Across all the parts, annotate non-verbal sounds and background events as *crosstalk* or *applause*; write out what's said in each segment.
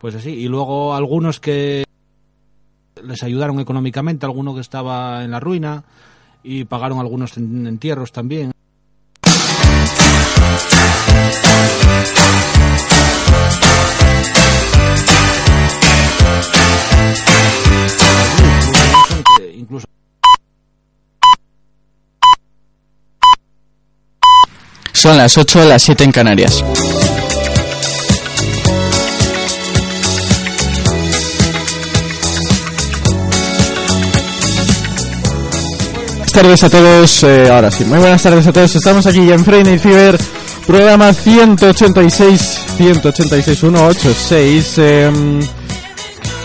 Pues así. Y luego algunos que les ayudaron económicamente, alguno que estaba en la ruina y pagaron algunos en- entierros también. Son las 8, las 7 en Canarias. Tardes a todos, eh, ahora sí, muy buenas tardes a todos. Estamos aquí en Friday Fever, programa 186, 186, 186, em,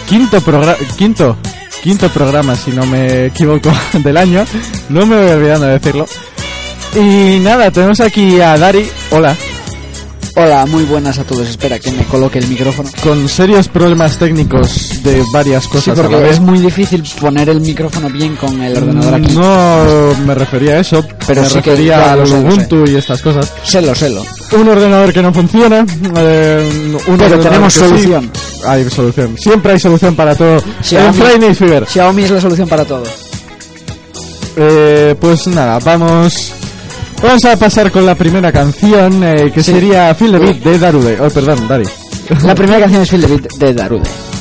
quinto programa, quinto, quinto programa, si no me equivoco, *laughs* del año. No me voy olvidando de decirlo. Y nada, tenemos aquí a Dari, hola, Hola, muy buenas a todos. Espera que me coloque el micrófono. con serios problemas técnicos de varias Sí, cosas a la porque vez. es muy difícil poner el micrófono bien con el ordenador aquí. No me refería a eso, Pero me sí que- refería sé, lo Ubuntu y estas cosas. Selo, selo. Un ordenador que no funciona, eh, un Pero ordenador tenemos que sí. solución. Hay solución, siempre hay solución para todo. Xiaomi. En Friday Fever. Xiaomi es la solución para todo. Eh, pues nada, vamos. Vamos a pasar con la primera canción, eh, que sería Feel the Beat de Darude. Oh, perdón, Dari. La primera canción es Feel the Beat de Darude.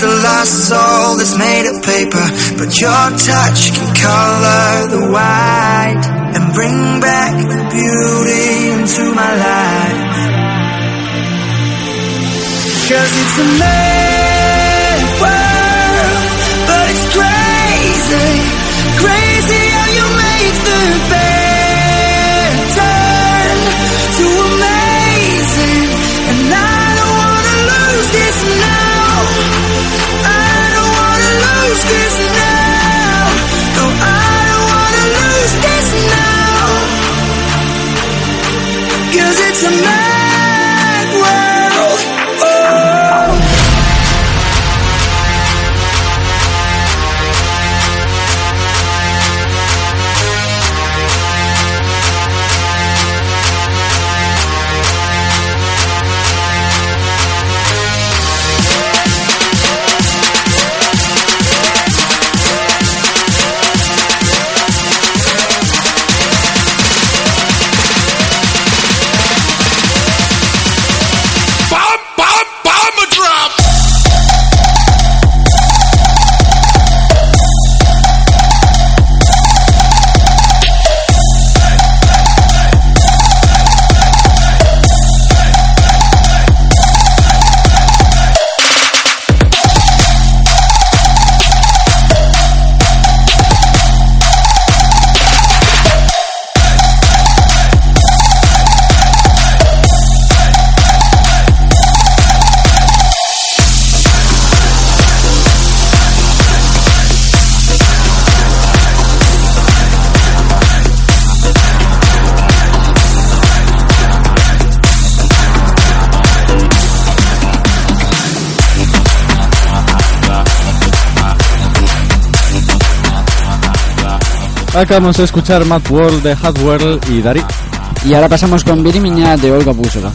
the last soul that's made of paper. But your touch can color the white And bring back the beauty into my life. Cause it's amazing It's a Acabamos de escuchar Mad World de Hardwell y Dari. Y ahora pasamos con Birimiña de Olga Búsola.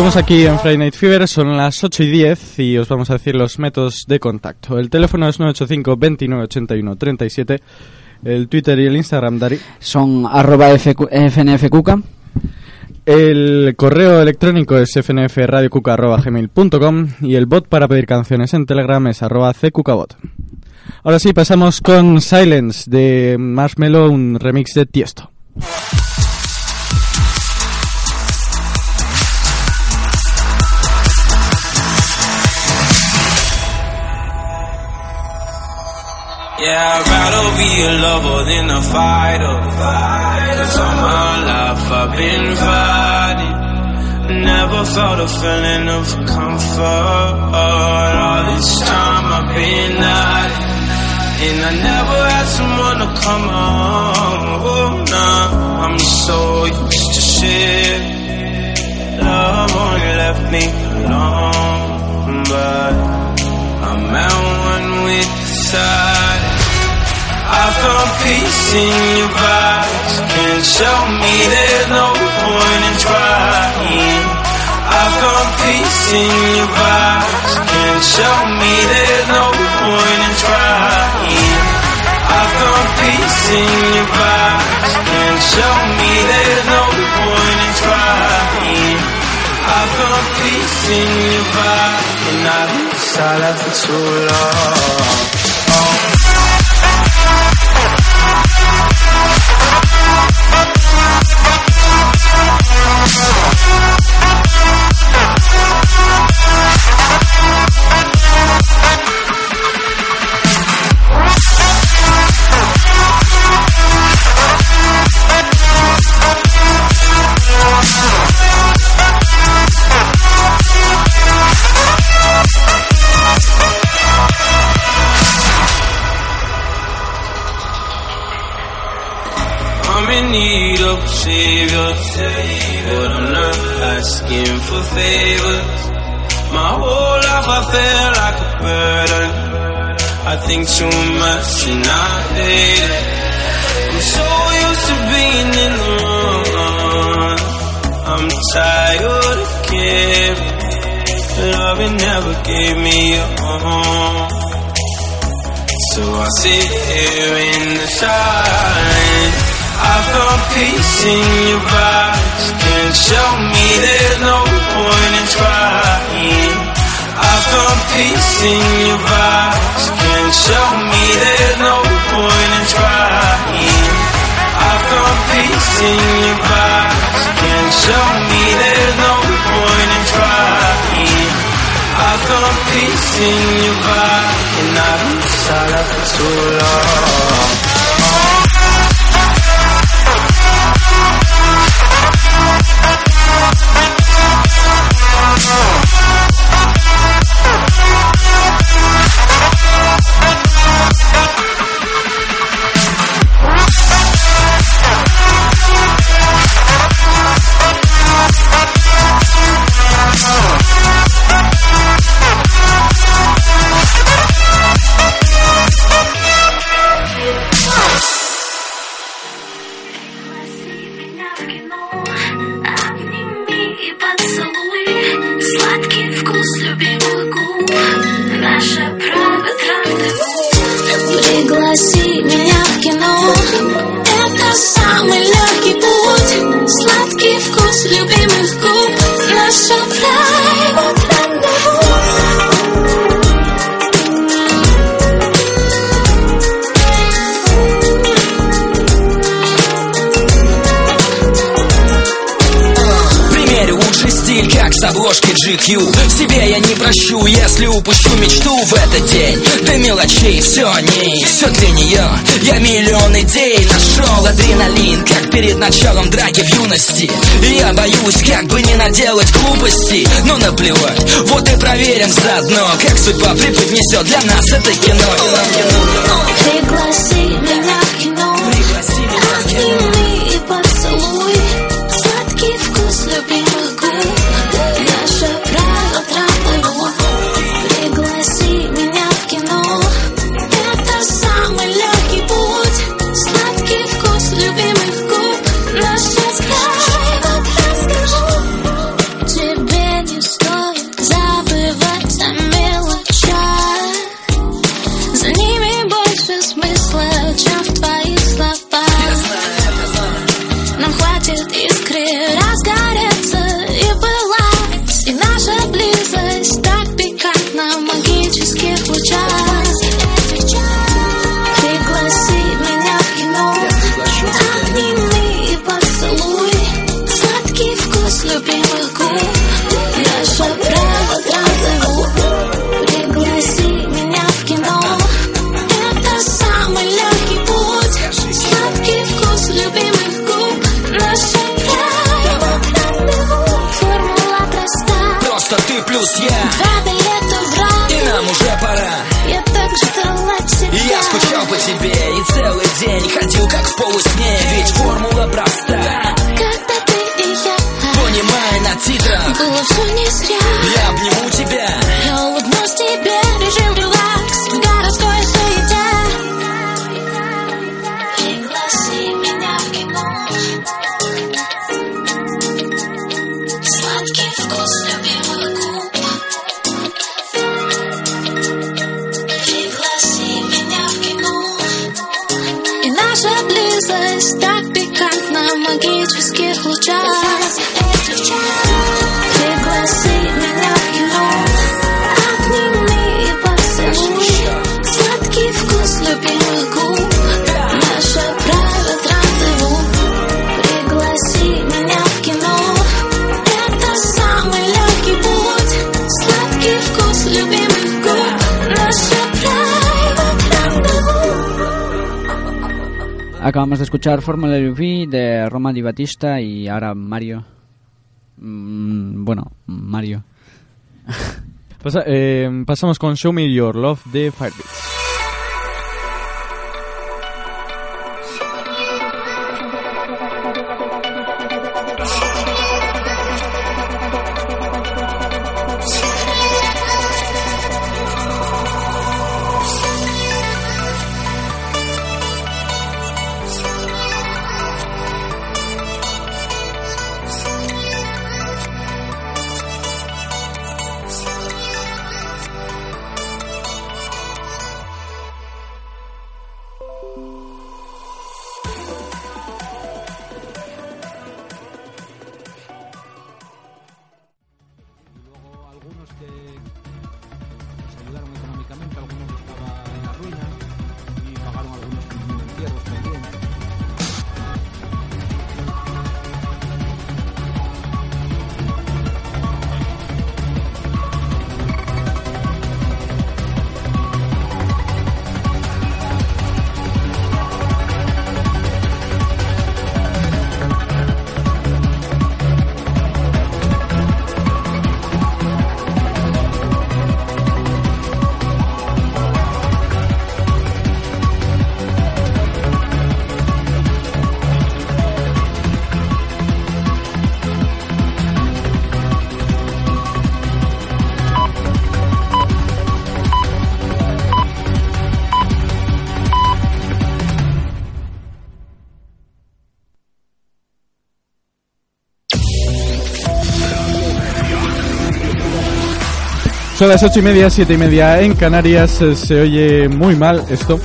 Estamos aquí en Friday Night Fever, son las 8 y 10 y os vamos a decir los métodos de contacto. El teléfono es 985 29 81 37, el Twitter y el Instagram, Dari. Son arroba FNFQK. El correo electrónico es fnfradiocuca.gmail.com y el bot para pedir canciones en Telegram es arroba ccucabot. Ahora sí, pasamos con Silence de Marshmello, un remix de Tiesto. Yeah, I'd rather be a lover than a fighter. Cause all my life I've been fighting. Never felt a feeling of comfort. All this time I've been hiding. And I never had someone to come home. Oh, nah, I'm so used to shit. Love only left me alone. But I'm at one with the side. I found peace in your vibes. Can't show me there's no point in trying. I found peace in your vibes. Can't show me there's no point in trying. I found peace in your vibes. Can't show me there's no point in trying. I found peace in your vibe, and I been silent for too long. I found peace in your vibe, and I've been silent for too long. GQ Себе я не прощу, если упущу мечту в этот день. До мелочей все о ней, все для нее Я миллион идей нашел, адреналин Как перед началом драки в юности. И я боюсь, как бы не наделать глупостей Но наплевать, вот и проверим заодно Как судьба преподнесет для нас это кино, кино, кино. Acabamos de escuchar Fórmula UV de Roma Di Battista y ahora Mario. Mm, bueno, Mario. Eh, pasamos con Show Me Your Love de Firebeats. Son las ocho y media, siete y media en Canarias. Eh, Se oye muy mal esto.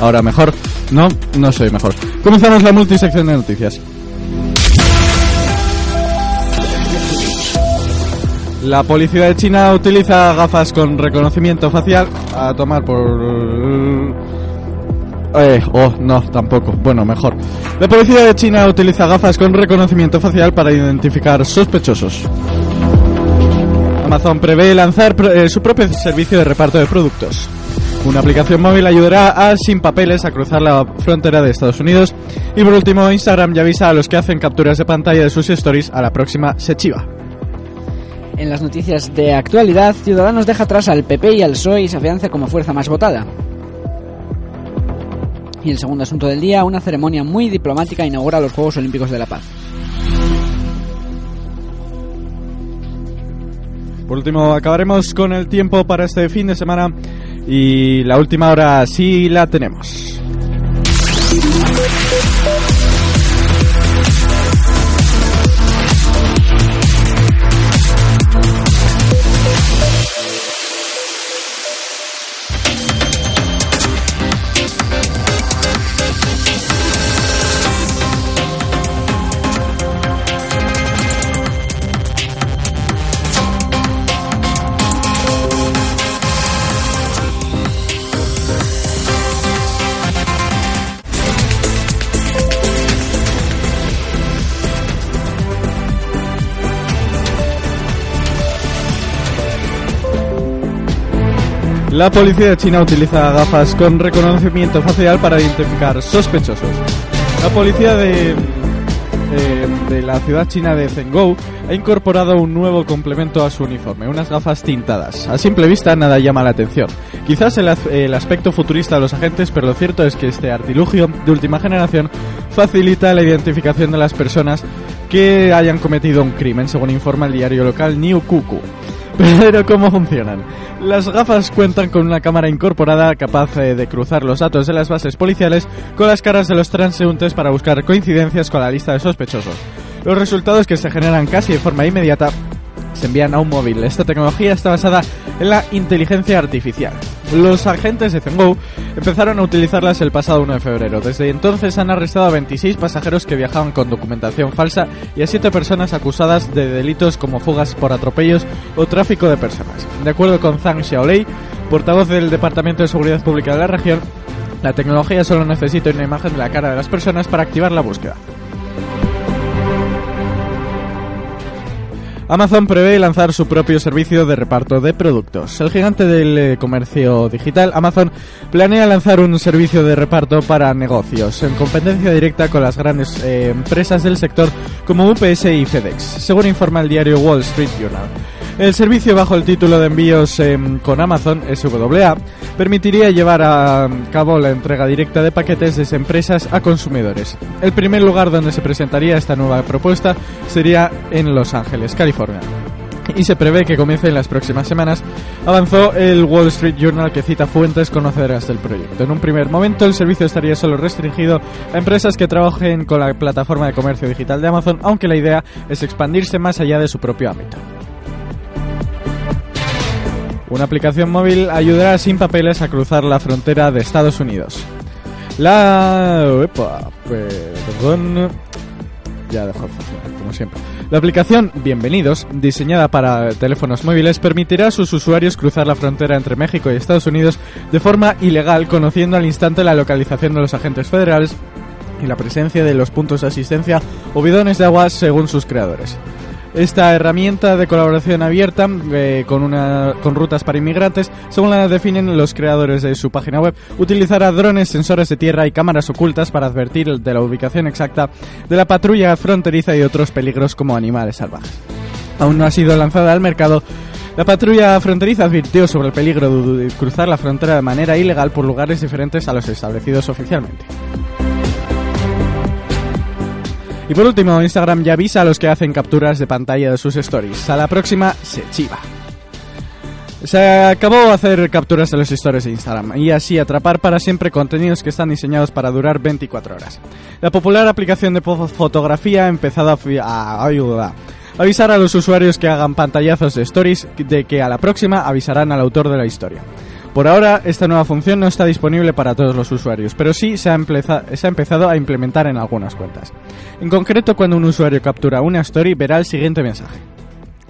Ahora mejor. No, no se oye mejor. Comenzamos la multisección de noticias. La policía de China utiliza gafas con reconocimiento facial a tomar por... Eh, oh, no, tampoco. Bueno, mejor. La policía de China utiliza gafas con reconocimiento facial para identificar sospechosos. Amazon prevé lanzar eh, su propio servicio de reparto de productos. Una aplicación móvil ayudará a sin papeles a cruzar la frontera de Estados Unidos. Y por último, Instagram ya avisa a los que hacen capturas de pantalla de sus stories a la próxima se chiva. En las noticias de actualidad, Ciudadanos deja atrás al PP y al PSOE y se afianza como fuerza más votada. Y el segundo asunto del día, una ceremonia muy diplomática inaugura los Juegos Olímpicos de la Paz. Por último, acabaremos con el tiempo para este fin de semana y la última hora sí la tenemos. La policía de China utiliza gafas con reconocimiento facial para identificar sospechosos. La policía de, la ciudad china de Zhengzhou ha incorporado un nuevo complemento a su uniforme, unas gafas tintadas. A simple vista nada llama la atención. Quizás el, el aspecto futurista de los agentes, pero lo cierto es que este artilugio de última generación facilita la identificación de las personas que hayan cometido un crimen, según informa el diario local New Kuku. Pero ¿cómo funcionan? Las gafas cuentan con una cámara incorporada capaz eh, de cruzar los datos de las bases policiales con las caras de los transeúntes para buscar coincidencias con la lista de sospechosos. Los resultados que se generan casi de forma inmediata se envían a un móvil. Esta tecnología está basada en la inteligencia artificial. Los agentes de Zhengzhou empezaron a utilizarlas el pasado 1 de febrero. Desde entonces han arrestado a 26 pasajeros que viajaban con documentación falsa y a 7 personas acusadas de delitos como fugas por atropellos o tráfico de personas. De acuerdo con Zhang Xiaolei, portavoz del Departamento de Seguridad Pública de la región, la tecnología solo necesita una imagen de la cara de las personas para activar la búsqueda. Amazon prevé lanzar su propio servicio de reparto de productos. El gigante del eh, comercio digital, Amazon, planea lanzar un servicio de reparto para negocios en competencia directa con las grandes eh, empresas del sector como UPS y FedEx, según informa el diario Wall Street Journal. El servicio bajo el título de envíos em, con Amazon, SWA, permitiría llevar a cabo la entrega directa de paquetes desde empresas a consumidores. El primer lugar donde se presentaría esta nueva propuesta sería en Los Ángeles, California. Y se prevé que comience en las próximas semanas, avanzó el Wall Street Journal que cita fuentes conocedoras del proyecto. En un primer momento el servicio estaría solo restringido a empresas que trabajen con la plataforma de comercio digital de Amazon, aunque la idea es expandirse más allá de su propio ámbito. Una aplicación móvil ayudará sin papeles a cruzar la frontera de Estados Unidos. La... Epa, perdón... Ya dejó de funcionar, como siempre. La aplicación Bienvenidos, diseñada para teléfonos móviles, permitirá a sus usuarios cruzar la frontera entre México y Estados Unidos de forma ilegal, conociendo al instante la localización de los agentes federales y la presencia de los puntos de asistencia o bidones de agua según sus creadores. Esta herramienta de colaboración abierta eh, con, una, con rutas para inmigrantes, según la definen los creadores de su página web, utilizará drones, sensores de tierra y cámaras ocultas para advertir de la ubicación exacta de la patrulla fronteriza y otros peligros como animales salvajes. Aún no ha sido lanzada al mercado, la patrulla fronteriza advirtió sobre el peligro de cruzar la frontera de manera ilegal por lugares diferentes a los establecidos oficialmente. Y por último, Instagram ya avisa a los que hacen capturas de pantalla de sus stories. A la próxima se chiva. Se acabó hacer capturas de los stories de Instagram y así atrapar para siempre contenidos que están diseñados para durar 24 horas. La popular aplicación de fo- fotografía ha empezado a. Avisar a los usuarios que hagan pantallazos de stories de que a la próxima avisarán al autor de la historia. Por ahora, esta nueva función no está disponible para todos los usuarios, pero sí se ha, empezado a implementar en algunas cuentas. En concreto, cuando un usuario captura una story, verá el siguiente mensaje.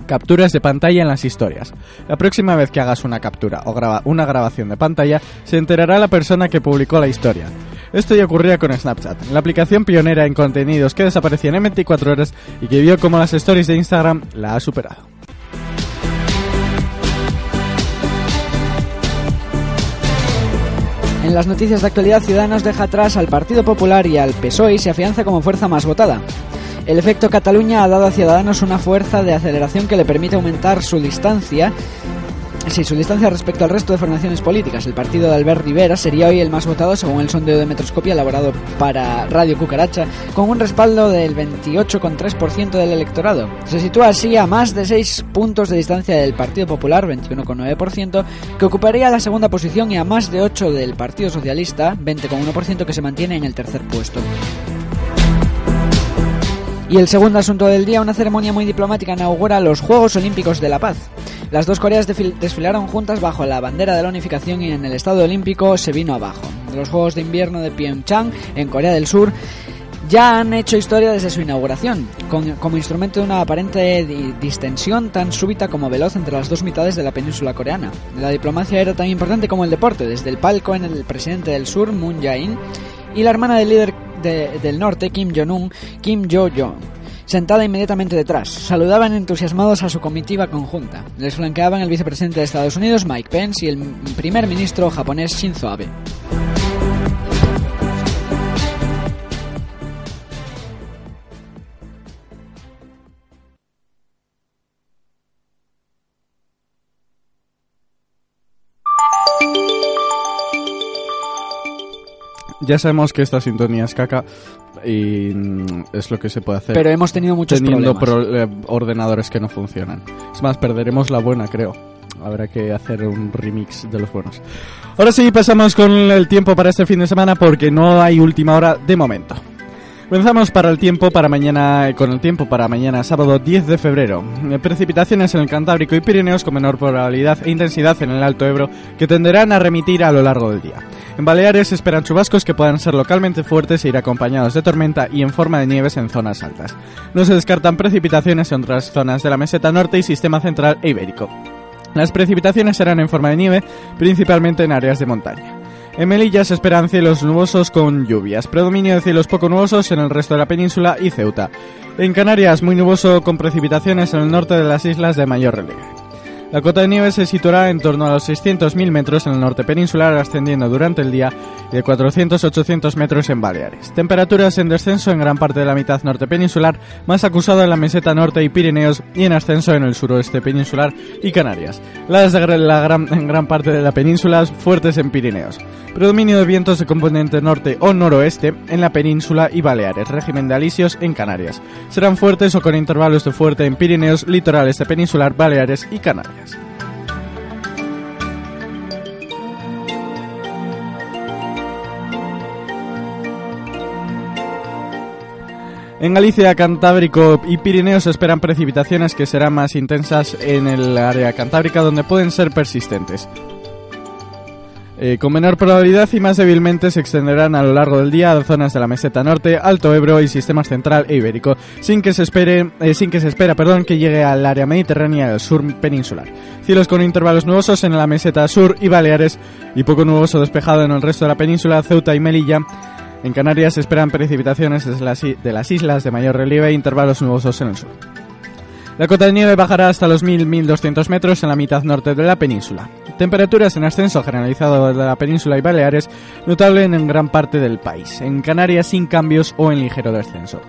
Capturas de pantalla en las historias. La próxima vez que hagas una captura o graba una grabación de pantalla, se enterará la persona que publicó la historia. Esto ya ocurría con Snapchat, la aplicación pionera en contenidos que desaparecían en 24 horas y que vio como las stories de Instagram la ha superado. En las noticias de actualidad, Ciudadanos deja atrás al Partido Popular y al PSOE y se afianza como fuerza más votada. El efecto Cataluña ha dado a Ciudadanos una fuerza de aceleración que le permite aumentar su distancia. Sí, su distancia respecto al resto de formaciones políticas. El partido de Albert Rivera sería hoy el más votado según el sondeo de Metroscopia elaborado para Radio Cucaracha, con un respaldo del 28,3% del electorado. Se sitúa así a más de 6 puntos de distancia del Partido Popular, 21,9%, que ocuparía la segunda posición, y a más de 8 del Partido Socialista, 20,1%, que se mantiene en el tercer puesto. Y el segundo asunto del día, una ceremonia muy diplomática inaugura los Juegos Olímpicos de la Paz. Las dos Coreas desfilaron juntas bajo la bandera de la unificación y en el Estado Olímpico se vino abajo. Los Juegos de Invierno de Pyeongchang, en Corea del Sur, ya han hecho historia desde su inauguración, con- como instrumento de una aparente di- distensión tan súbita como veloz entre las dos mitades de la península coreana. La diplomacia era tan importante como el deporte, desde el palco en el presidente del sur, Moon Jae-in, y la hermana del líder de- del norte, Kim Jong-un, Kim Jo-jong. Sentada inmediatamente detrás. Saludaban entusiasmados a su comitiva conjunta. Les flanqueaban el vicepresidente de Estados Unidos, Mike Pence, y el primer ministro japonés, Shinzo Abe. Ya sabemos que esta sintonía es caca y mm, es lo que se puede hacer. Pero hemos tenido muchos teniendo problemas. pro- eh, ordenadores que no funcionan. Es más, perderemos la buena, creo. Habrá que hacer un remix de los buenos. Ahora sí, pasamos con el tiempo para este fin de semana porque no hay última hora de momento. Comenzamos para el tiempo para mañana con el tiempo para mañana sábado 10 de febrero. Eh, Precipitaciones en el Cantábrico y Pirineos con menor probabilidad e intensidad en el Alto Ebro que tenderán a remitir a lo largo del día. En Baleares esperan chubascos que puedan ser localmente fuertes e ir acompañados de tormenta y en forma de nieves en zonas altas. No se descartan precipitaciones en otras zonas de la meseta norte y sistema central e ibérico. Las precipitaciones serán en forma de nieve, principalmente en áreas de montaña. En Melilla se esperan cielos nubosos con lluvias, predominio de cielos poco nubosos en el resto de la península y Ceuta. En Canarias, muy nuboso con precipitaciones en el norte de las islas de mayor relieve. La cota de nieve se situará en torno a los 600.000 metros en el norte peninsular, ascendiendo durante el día y de 400-800 metros en Baleares. Temperaturas en descenso en gran parte de la mitad norte peninsular, más acusado en la meseta norte y Pirineos y en ascenso en el suroeste peninsular y Canarias. Las de la gran, en gran parte de la península fuertes en Pirineos. Predominio de vientos de componente norte o noroeste en la península y Baleares, régimen de alisios en Canarias. Serán fuertes o con intervalos de fuerte en Pirineos, litorales de peninsular, Baleares y Canarias. En Galicia, Cantábrico y Pirineos se esperan precipitaciones que serán más intensas en el área cantábrica donde pueden ser persistentes. Eh, con menor probabilidad y más débilmente se extenderán a lo largo del día a zonas de la meseta norte, Alto Ebro y sistemas central e ibérico, sin que se espere, eh, sin que se espera, perdón, que llegue al área mediterránea del sur peninsular. Cielos con intervalos nubosos en la meseta sur y Baleares y poco nuboso despejado en el resto de la península, Ceuta y Melilla. En Canarias se esperan precipitaciones de las islas de mayor relieve e intervalos nubosos en el sur. La cota de nieve bajará hasta los 1000-1200 metros en la mitad norte de la península. Temperaturas en ascenso generalizado de la península y Baleares, notable en gran parte del país. En Canarias sin cambios o en ligero descenso.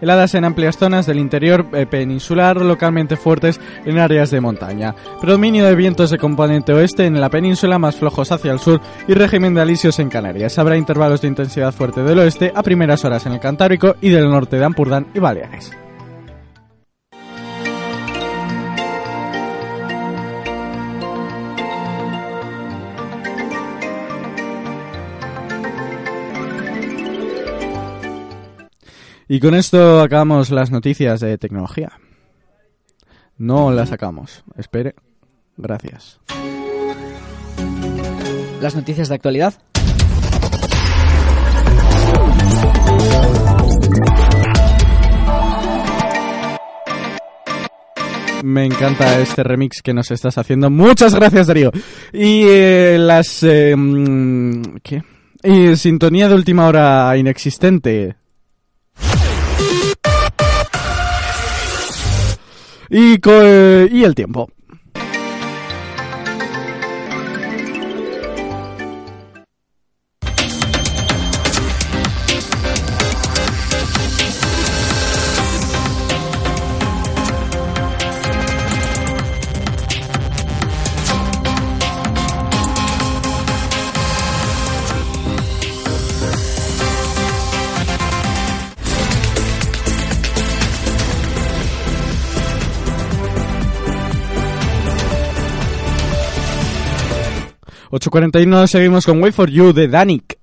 Heladas en amplias zonas del interior eh, peninsular, localmente fuertes en áreas de montaña. Predominio de vientos de componente oeste en la península, más flojos hacia el sur y régimen de alisios en Canarias. Habrá intervalos de intensidad fuerte del oeste a primeras horas en el Cantábrico y del norte de Ampurdán y Baleares. Y con esto acabamos las noticias de tecnología. No las sacamos. Espere. Gracias. Las noticias de actualidad. Me encanta este remix que nos estás haciendo. Muchas gracias, Darío. Y eh, las... eh, ¿Qué? Y sintonía de última hora inexistente. Y, co- eh, y el tiempo. ...8.41 seguimos con Wait For You de Danik.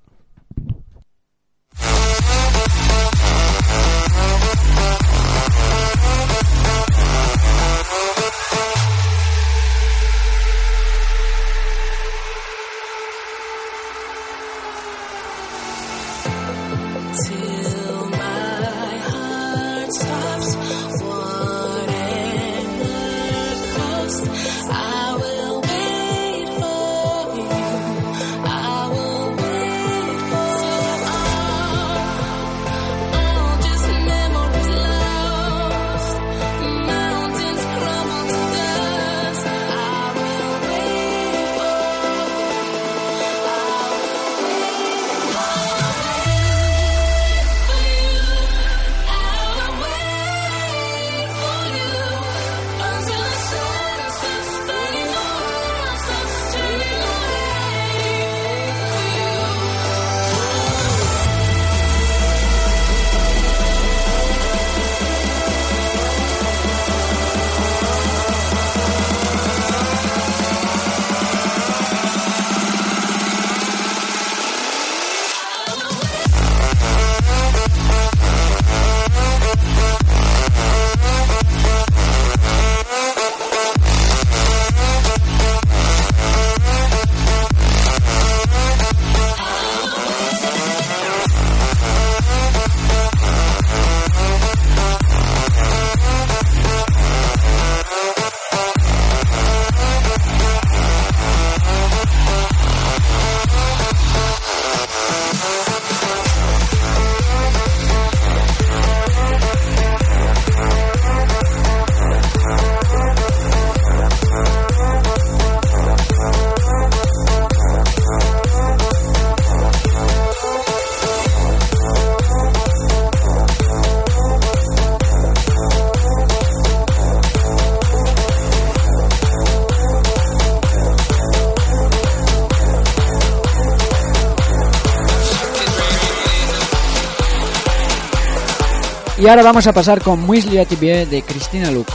Y ahora vamos a pasar con Muisli a Tibie de Cristina Luke.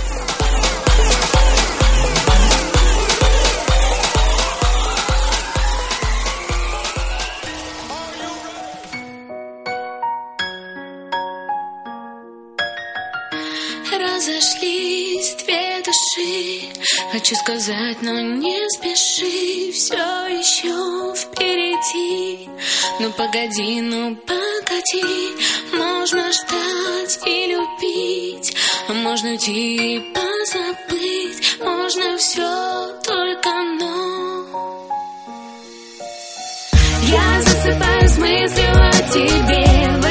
Разошлись две души, хочу сказать, но не Ну погоди, ну погоди, можно ждать и любить, а можно уйти и позабыть, можно все, только но. Я засыпаю с мыслью о тебе.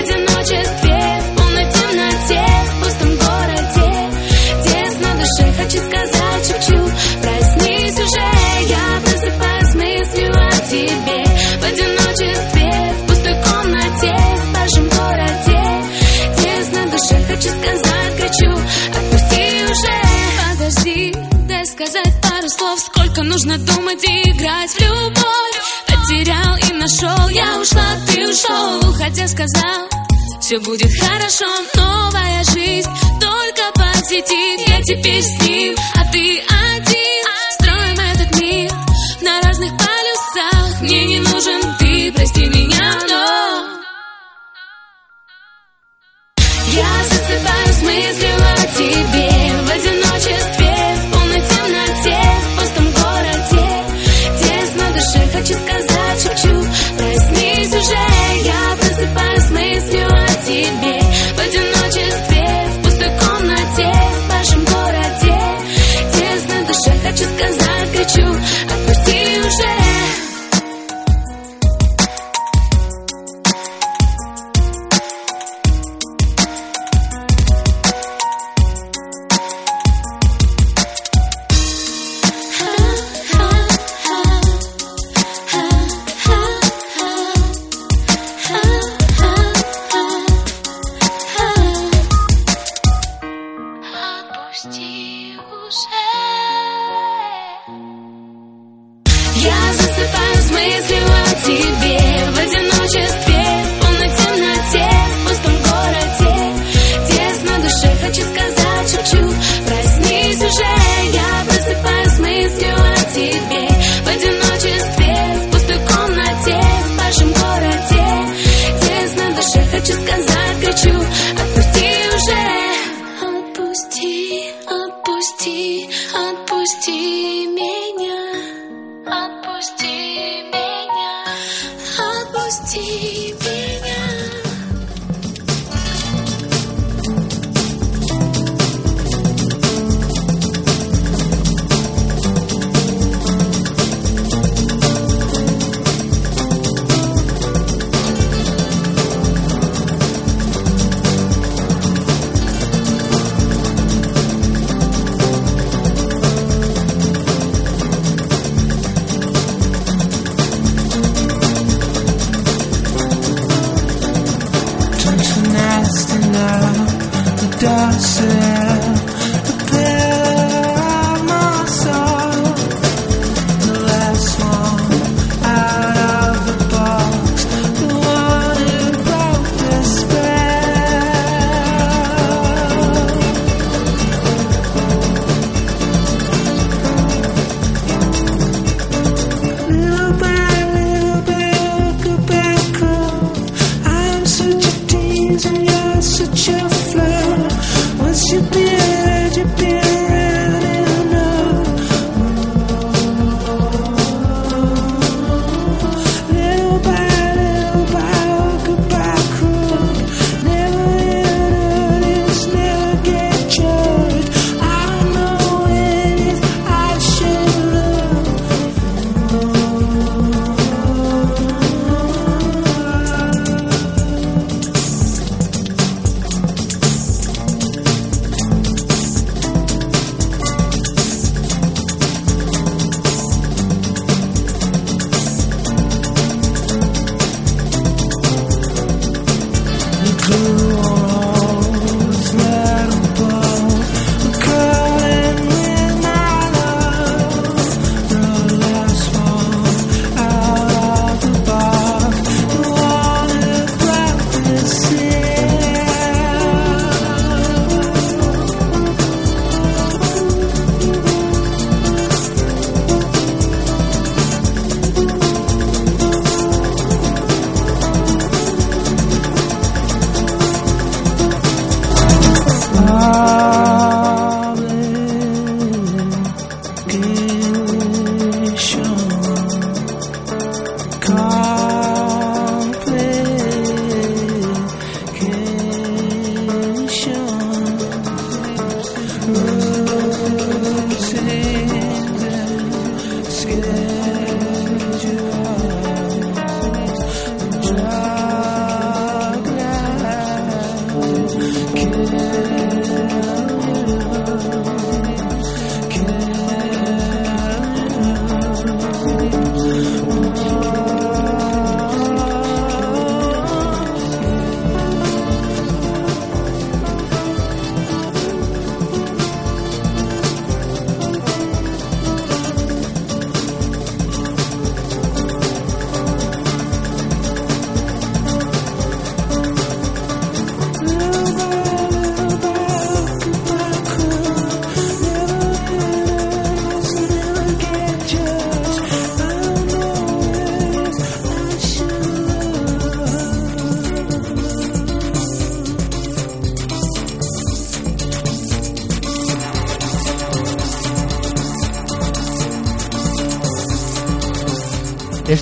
слов, сколько нужно думать и играть в любовь. Потерял и нашел, я ушла, ты ушел, уходя сказал Все будет хорошо, новая жизнь только посетит Я теперь с ним, а ты один. Строим этот мир на разных полюсах. Мне не нужен ты, прости меня, но Я засыпаю с мыслью о тебе. I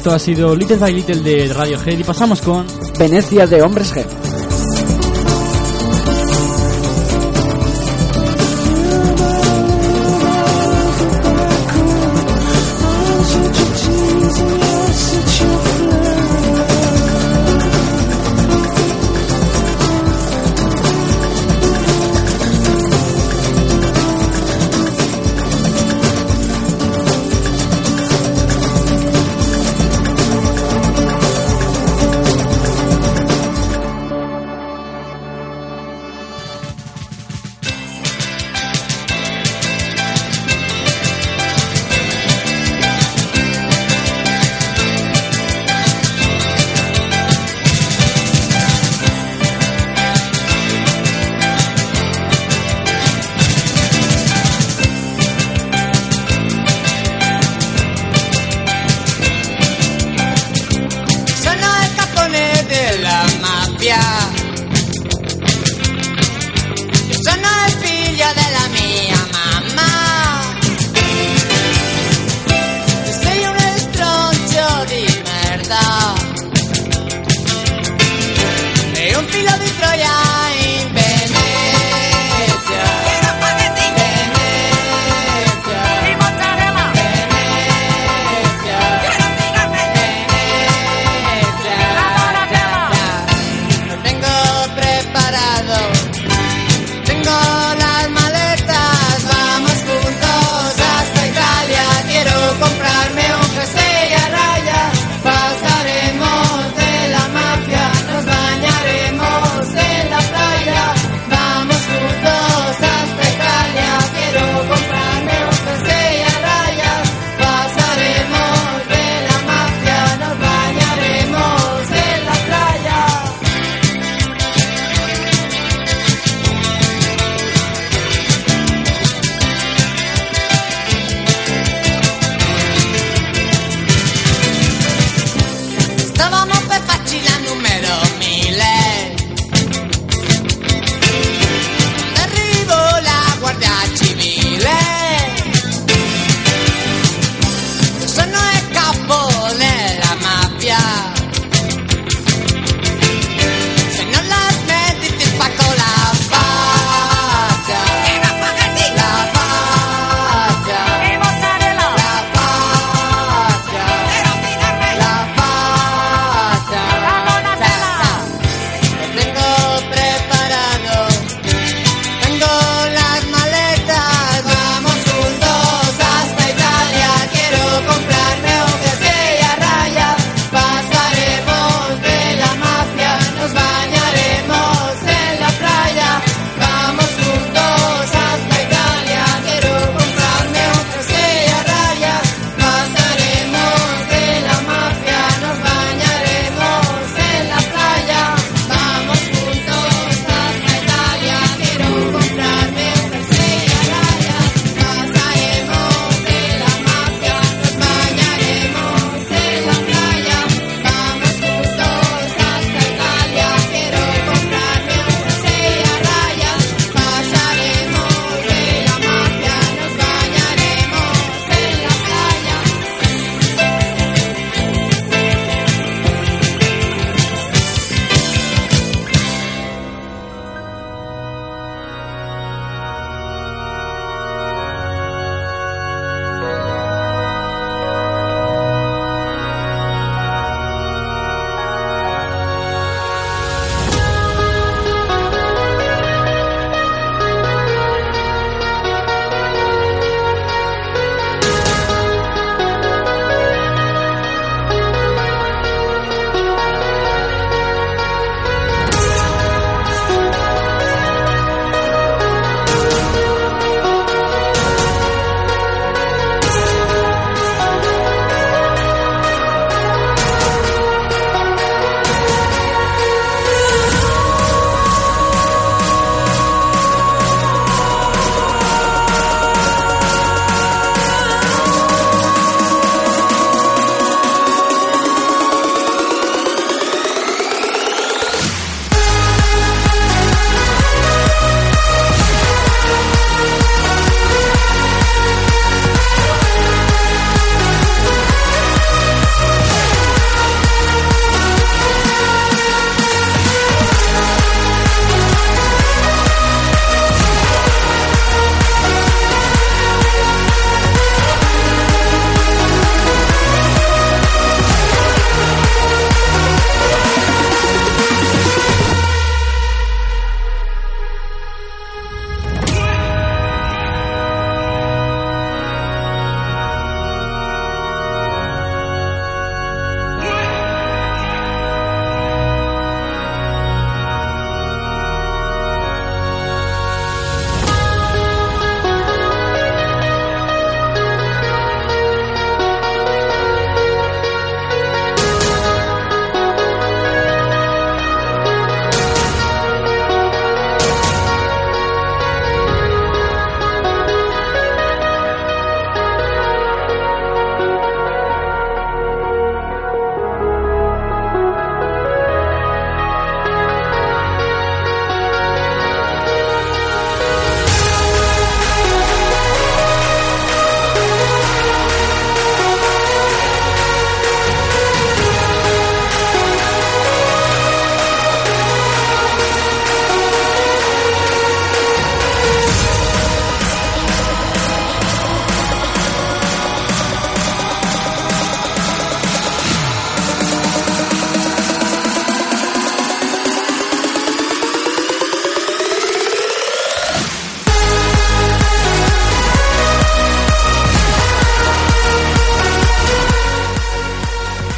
Esto ha sido Little by Little de Radiohead y pasamos con Venecia de Hombres G.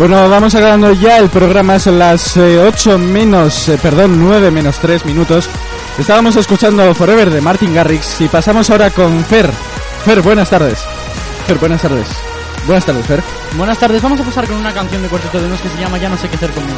Bueno, vamos acabando ya el programa, son las 8 menos, eh, perdón, 9 menos 3 minutos. Estábamos escuchando Forever de Martin Garrix y pasamos ahora con Fer. Fer, buenas tardes. Fer, buenas tardes. Buenas tardes, Fer. Buenas tardes, vamos a pasar con una canción de Cuarteto de Nos que se llama Ya no sé qué hacer conmigo.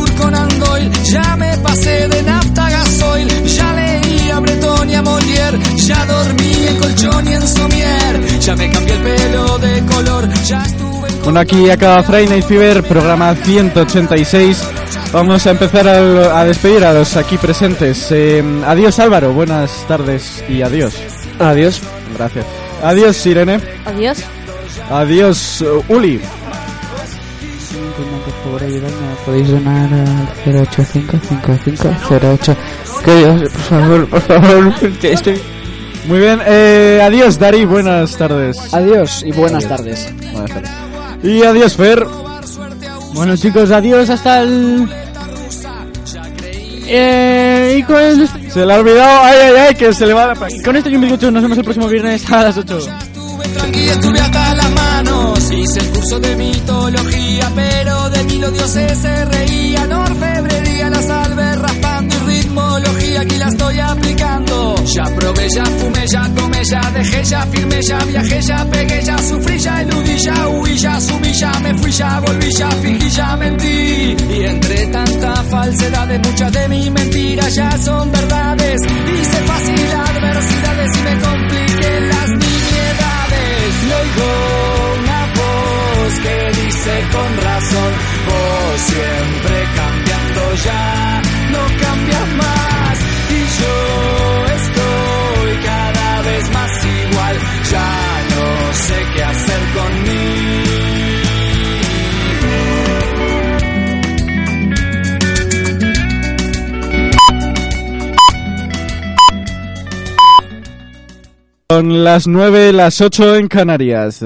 Arthur Conan Doyle, ya me pasé de nafta a gasoil, ya leí a Breton y a Molière, ya dormí en colchón y en somier, ya me cambié el pelo de color, ya estuve en Bueno, aquí acaba Friday Fever, programa 186. Vamos a empezar a, a despedir a los aquí presentes. Eh, adiós Álvaro, buenas tardes y adiós. Adiós. Gracias. Adiós Irene. Adiós. Adiós Uli. Por favor, ayudadme. Podéis donar al 0855508. Que Dios, por favor, por favor. *laughs* que Estoy... Muy bien, eh, adiós Dari, buenas tardes. Adiós y buenas tardes. Buenas tardes. Y adiós Fer. Bueno chicos, adiós hasta el... Eh, y con, el- Se le ha olvidado, ay ay ay, que se le va la... con esto y un bizcocho nos vemos el próximo viernes a las 8. Tranquila, estuve hasta las manos. Hice el curso de mitología, pero de mí los dioses se reían. Orfebrería, la salve raspando y ritmología, aquí la estoy aplicando. Ya probé, ya fumé, ya tomé, ya dejé, ya firmé, ya viajé, ya pegué, ya sufrí, ya eludí, ya huí, ya subí, ya me fui, ya volví, ya fingí, ya mentí. Y entre tanta falsedad, muchas de mis mentiras ya son verdades. Hice fácil adversidades y me compliqué dice con razón, vos siempre cambiando ya, no cambias más. Y yo estoy cada vez más igual, ya no sé qué hacer conmigo. Son las 9, las 8 en Canarias.